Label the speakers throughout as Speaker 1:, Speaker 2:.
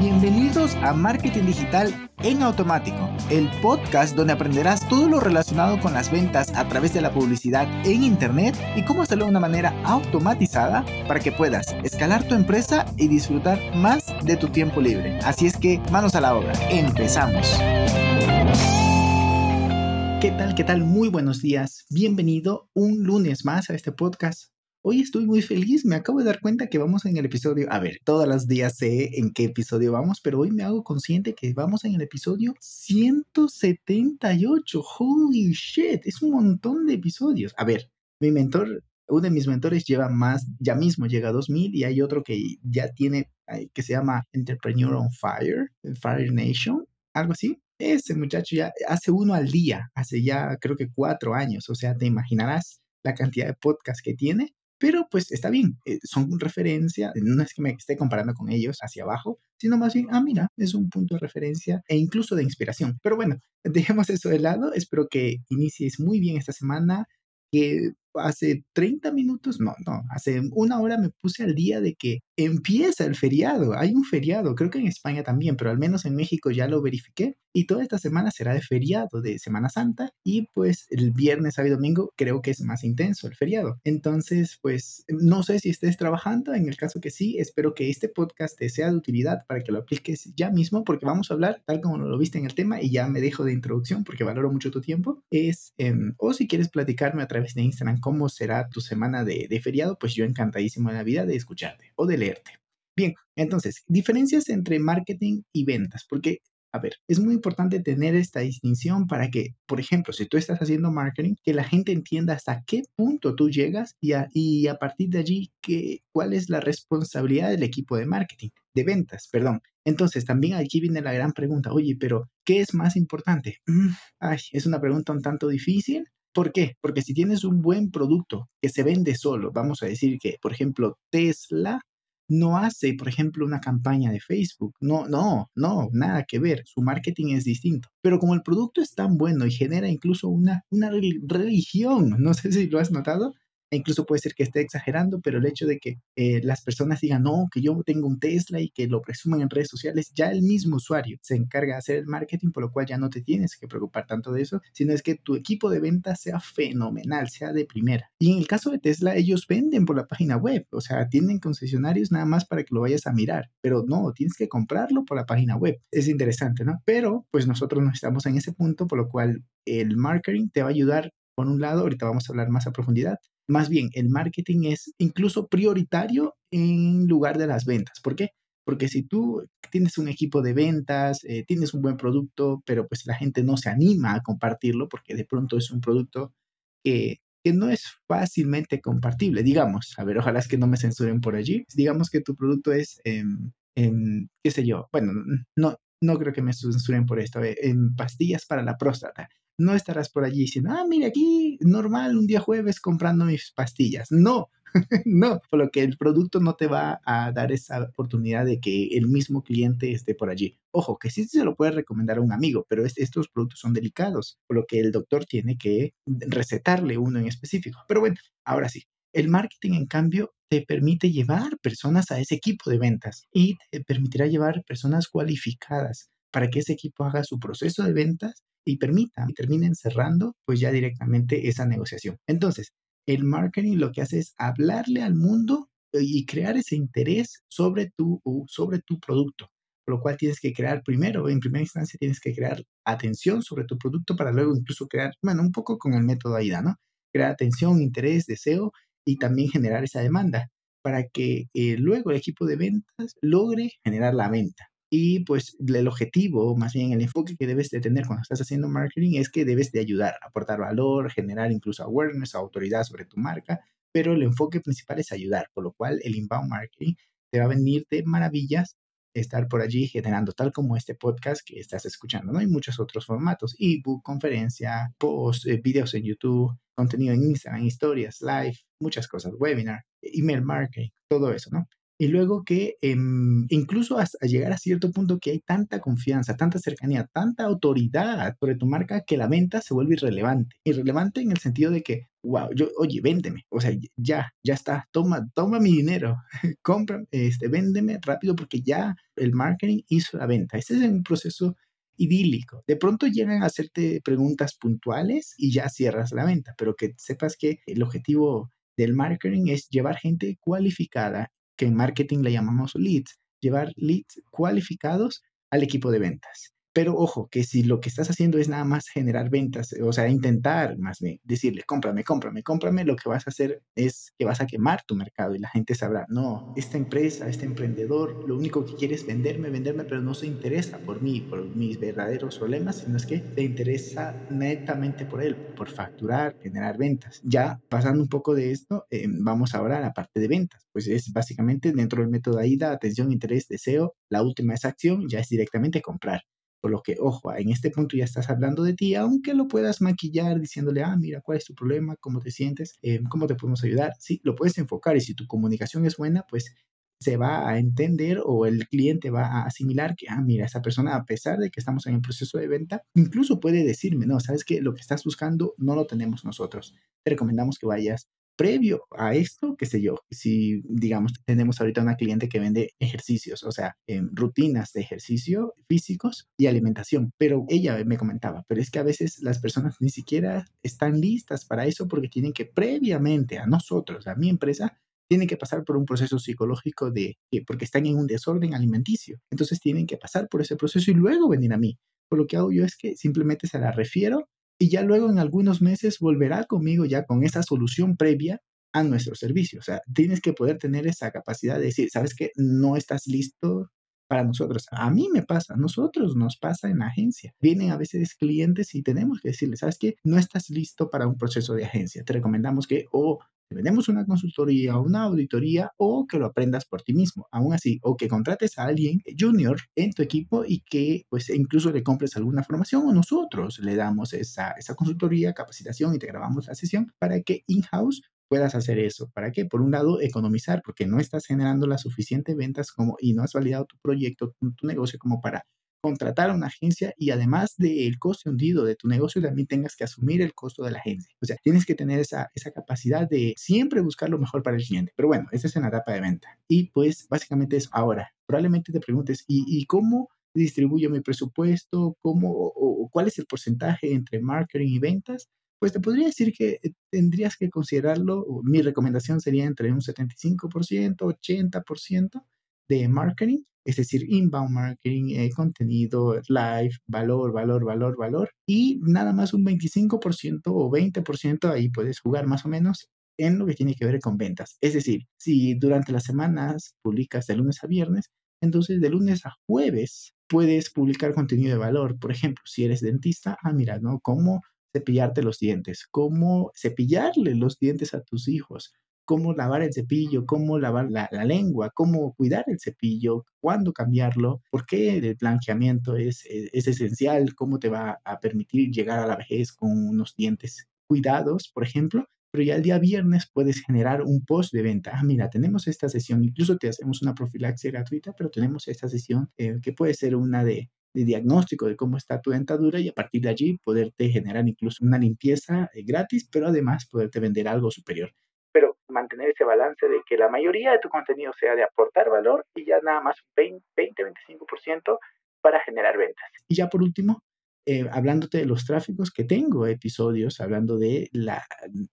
Speaker 1: Bienvenidos a Marketing Digital en Automático, el podcast donde aprenderás todo lo relacionado con las ventas a través de la publicidad en Internet y cómo hacerlo de una manera automatizada para que puedas escalar tu empresa y disfrutar más de tu tiempo libre. Así es que manos a la obra, empezamos. ¿Qué tal? ¿Qué tal? Muy buenos días. Bienvenido un lunes más a este podcast. Hoy estoy muy feliz, me acabo de dar cuenta que vamos en el episodio, a ver, todos los días sé en qué episodio vamos, pero hoy me hago consciente que vamos en el episodio 178. Holy shit, es un montón de episodios. A ver, mi mentor, uno de mis mentores lleva más, ya mismo llega a 2000 y hay otro que ya tiene, que se llama Entrepreneur on Fire, Fire Nation, algo así. Ese muchacho ya hace uno al día, hace ya creo que cuatro años, o sea, te imaginarás la cantidad de podcasts que tiene pero pues está bien, eh, son referencia, no es que me esté comparando con ellos hacia abajo, sino más bien, ah, mira, es un punto de referencia e incluso de inspiración. Pero bueno, dejemos eso de lado, espero que inicies muy bien esta semana, que hace 30 minutos, no, no, hace una hora me puse al día de que empieza el feriado. Hay un feriado, creo que en España también, pero al menos en México ya lo verifiqué. Y toda esta semana será de feriado, de Semana Santa. Y pues el viernes, sábado y domingo creo que es más intenso el feriado. Entonces, pues no sé si estés trabajando. En el caso que sí, espero que este podcast te sea de utilidad para que lo apliques ya mismo, porque vamos a hablar, tal como lo viste en el tema, y ya me dejo de introducción porque valoro mucho tu tiempo. Es, em, o si quieres platicarme a través de Instagram cómo será tu semana de, de feriado, pues yo encantadísimo en la vida de escucharte o de leerte. Bien, entonces, diferencias entre marketing y ventas, porque, a ver, es muy importante tener esta distinción para que, por ejemplo, si tú estás haciendo marketing, que la gente entienda hasta qué punto tú llegas y a, y a partir de allí, que, cuál es la responsabilidad del equipo de marketing, de ventas, perdón. Entonces, también aquí viene la gran pregunta, oye, pero ¿qué es más importante? Mm, ay, es una pregunta un tanto difícil, ¿Por qué? Porque si tienes un buen producto que se vende solo, vamos a decir que, por ejemplo, Tesla no hace, por ejemplo, una campaña de Facebook. No, no, no, nada que ver. Su marketing es distinto. Pero como el producto es tan bueno y genera incluso una, una religión, no sé si lo has notado, incluso puede ser que esté exagerando, pero el hecho de que eh, las personas digan, no, que yo tengo un Tesla y que lo presuman en redes sociales, ya el mismo usuario se encarga de hacer el marketing, por lo cual ya no te tienes que preocupar tanto de eso, sino es que tu equipo de ventas sea fenomenal, sea de primera. Y en el caso de Tesla, ellos venden por la página web, o sea, tienen concesionarios nada más para que lo vayas a mirar, pero no, tienes que comprarlo por la página web. Es interesante, ¿no? Pero pues nosotros no estamos en ese punto, por lo cual el marketing te va a ayudar por un lado, ahorita vamos a hablar más a profundidad, más bien, el marketing es incluso prioritario en lugar de las ventas. ¿Por qué? Porque si tú tienes un equipo de ventas, eh, tienes un buen producto, pero pues la gente no se anima a compartirlo porque de pronto es un producto que, no es fácilmente compartible. Digamos, a ver, ojalá es que no me censuren por allí. Digamos que tu producto es, en, qué sé yo, bueno, no, no creo que me censuren por esto, eh, en pastillas para la próstata no estarás por allí diciendo, ah, mira, aquí normal un día jueves comprando mis pastillas. No, no, por lo que el producto no te va a dar esa oportunidad de que el mismo cliente esté por allí. Ojo, que sí se lo puede recomendar a un amigo, pero estos productos son delicados, por lo que el doctor tiene que recetarle uno en específico. Pero bueno, ahora sí, el marketing, en cambio, te permite llevar personas a ese equipo de ventas y te permitirá llevar personas cualificadas para que ese equipo haga su proceso de ventas y permita y terminen cerrando pues ya directamente esa negociación. Entonces, el marketing lo que hace es hablarle al mundo eh, y crear ese interés sobre tu, sobre tu producto. Lo cual tienes que crear primero, en primera instancia tienes que crear atención sobre tu producto para luego incluso crear, bueno, un poco con el método AIDA, ¿no? Crear atención, interés, deseo y también generar esa demanda para que eh, luego el equipo de ventas logre generar la venta. Y pues el objetivo, más bien el enfoque que debes de tener cuando estás haciendo marketing es que debes de ayudar, aportar valor, generar incluso awareness, autoridad sobre tu marca, pero el enfoque principal es ayudar, por lo cual el inbound marketing te va a venir de maravillas estar por allí generando, tal como este podcast que estás escuchando, ¿no? Hay muchos otros formatos, ebook, conferencia, post, eh, videos en YouTube, contenido en Instagram, historias, live, muchas cosas, webinar, email marketing, todo eso, ¿no? Y luego que em, incluso hasta llegar a cierto punto que hay tanta confianza, tanta cercanía, tanta autoridad sobre tu marca que la venta se vuelve irrelevante. Irrelevante en el sentido de que wow, yo, oye, véndeme, o sea, ya, ya está, toma, toma mi dinero, compra, este, véndeme rápido porque ya el marketing hizo la venta. Ese es un proceso idílico. De pronto llegan a hacerte preguntas puntuales y ya cierras la venta, pero que sepas que el objetivo del marketing es llevar gente cualificada, que en marketing le llamamos leads, llevar leads cualificados al equipo de ventas. Pero ojo, que si lo que estás haciendo es nada más generar ventas, o sea, intentar más bien decirle, cómprame, cómprame, cómprame, lo que vas a hacer es que vas a quemar tu mercado y la gente sabrá, no, esta empresa, este emprendedor, lo único que quiere es venderme, venderme, pero no se interesa por mí, por mis verdaderos problemas, sino es que se interesa netamente por él, por facturar, generar ventas. Ya pasando un poco de esto, eh, vamos ahora a la parte de ventas. Pues es básicamente dentro del método AIDA, atención, interés, deseo, la última es acción, ya es directamente comprar. Por lo que, ojo, en este punto ya estás hablando de ti, aunque lo puedas maquillar diciéndole, ah, mira, ¿cuál es tu problema? ¿Cómo te sientes? Eh, ¿Cómo te podemos ayudar? Sí, lo puedes enfocar y si tu comunicación es buena, pues se va a entender o el cliente va a asimilar que, ah, mira, esa persona, a pesar de que estamos en el proceso de venta, incluso puede decirme, no, sabes que lo que estás buscando no lo tenemos nosotros. Te recomendamos que vayas previo a esto, qué sé yo, si digamos tenemos ahorita una cliente que vende ejercicios, o sea, en rutinas de ejercicio físicos y alimentación, pero ella me comentaba, pero es que a veces las personas ni siquiera están listas para eso porque tienen que previamente a nosotros, a mi empresa, tienen que pasar por un proceso psicológico de porque están en un desorden alimenticio. Entonces tienen que pasar por ese proceso y luego venir a mí. Por lo que hago yo es que simplemente se la refiero y ya luego en algunos meses volverá conmigo ya con esa solución previa a nuestro servicio. O sea, tienes que poder tener esa capacidad de decir, sabes que no estás listo para nosotros. A mí me pasa, a nosotros nos pasa en la agencia. Vienen a veces clientes y tenemos que decirles, sabes que no estás listo para un proceso de agencia. Te recomendamos que o vendemos una consultoría o una auditoría o que lo aprendas por ti mismo. Aún así, o que contrates a alguien junior en tu equipo y que pues incluso le compres alguna formación o nosotros le damos esa, esa consultoría, capacitación y te grabamos la sesión para que in-house puedas hacer eso. ¿Para qué? Por un lado, economizar, porque no estás generando las suficientes ventas como, y no has validado tu proyecto, tu negocio como para contratar a una agencia y además del coste hundido de tu negocio, también tengas que asumir el costo de la agencia. O sea, tienes que tener esa, esa capacidad de siempre buscar lo mejor para el cliente. Pero bueno, esa es en la etapa de venta. Y pues básicamente es ahora. Probablemente te preguntes, ¿y, y cómo distribuyo mi presupuesto? ¿Cómo o, cuál es el porcentaje entre marketing y ventas? Pues te podría decir que eh, tendrías que considerarlo, mi recomendación sería entre un 75%, 80% de marketing es decir, inbound marketing, eh, contenido, live, valor, valor, valor, valor, y nada más un 25% o 20% ahí puedes jugar más o menos en lo que tiene que ver con ventas. Es decir, si durante las semanas publicas de lunes a viernes, entonces de lunes a jueves puedes publicar contenido de valor. Por ejemplo, si eres dentista, ah, mira, ¿no? Cómo cepillarte los dientes, cómo cepillarle los dientes a tus hijos, cómo lavar el cepillo, cómo lavar la, lengua, cómo cuidar el cepillo, cuándo cambiarlo, por qué el blanqueamiento es, es, esencial, cómo te va a permitir llegar a la vejez con unos dientes cuidados, por ejemplo. Pero ya el día viernes puedes generar un post de venta. Ah, mira, tenemos esta sesión, incluso te hacemos una profilaxia gratuita, pero tenemos esta sesión eh, que puede ser una de, de diagnóstico de cómo está tu dentadura y a partir de allí poderte generar incluso una limpieza eh, gratis, pero además poderte vender algo superior mantener ese balance de que la mayoría de tu contenido sea de aportar valor y ya nada más 20-25% para generar ventas. Y ya por último, eh, hablándote de los tráficos que tengo, episodios hablando de la,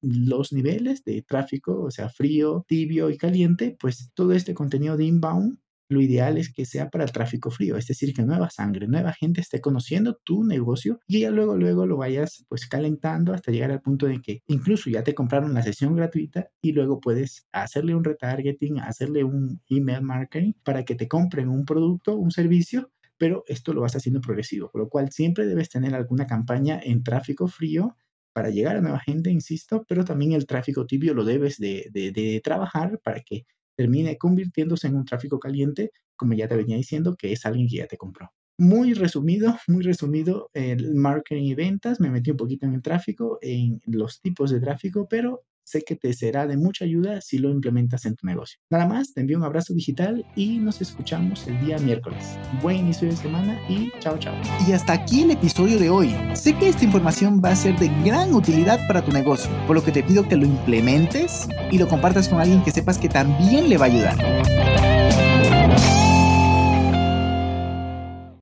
Speaker 1: los niveles de tráfico, o sea, frío, tibio y caliente, pues todo este contenido de inbound lo ideal es que sea para el tráfico frío, es decir, que nueva sangre, nueva gente esté conociendo tu negocio y ya luego, luego lo vayas pues calentando hasta llegar al punto de que incluso ya te compraron la sesión gratuita y luego puedes hacerle un retargeting, hacerle un email marketing para que te compren un producto, un servicio pero esto lo vas haciendo progresivo, por lo cual siempre debes tener alguna campaña en tráfico frío para llegar a nueva gente, insisto, pero también el tráfico tibio lo debes de, de, de trabajar para que termine convirtiéndose en un tráfico caliente, como ya te venía diciendo, que es alguien que ya te compró. Muy resumido, muy resumido, el marketing y ventas, me metí un poquito en el tráfico, en los tipos de tráfico, pero sé que te será de mucha ayuda si lo implementas en tu negocio. Nada más, te envío un abrazo digital y nos escuchamos el día miércoles. Buen inicio de semana y chao chao. Y hasta aquí el episodio de hoy. Sé que esta información va a ser de gran utilidad para tu negocio, por lo que te pido que lo implementes y lo compartas con alguien que sepas que también le va a ayudar.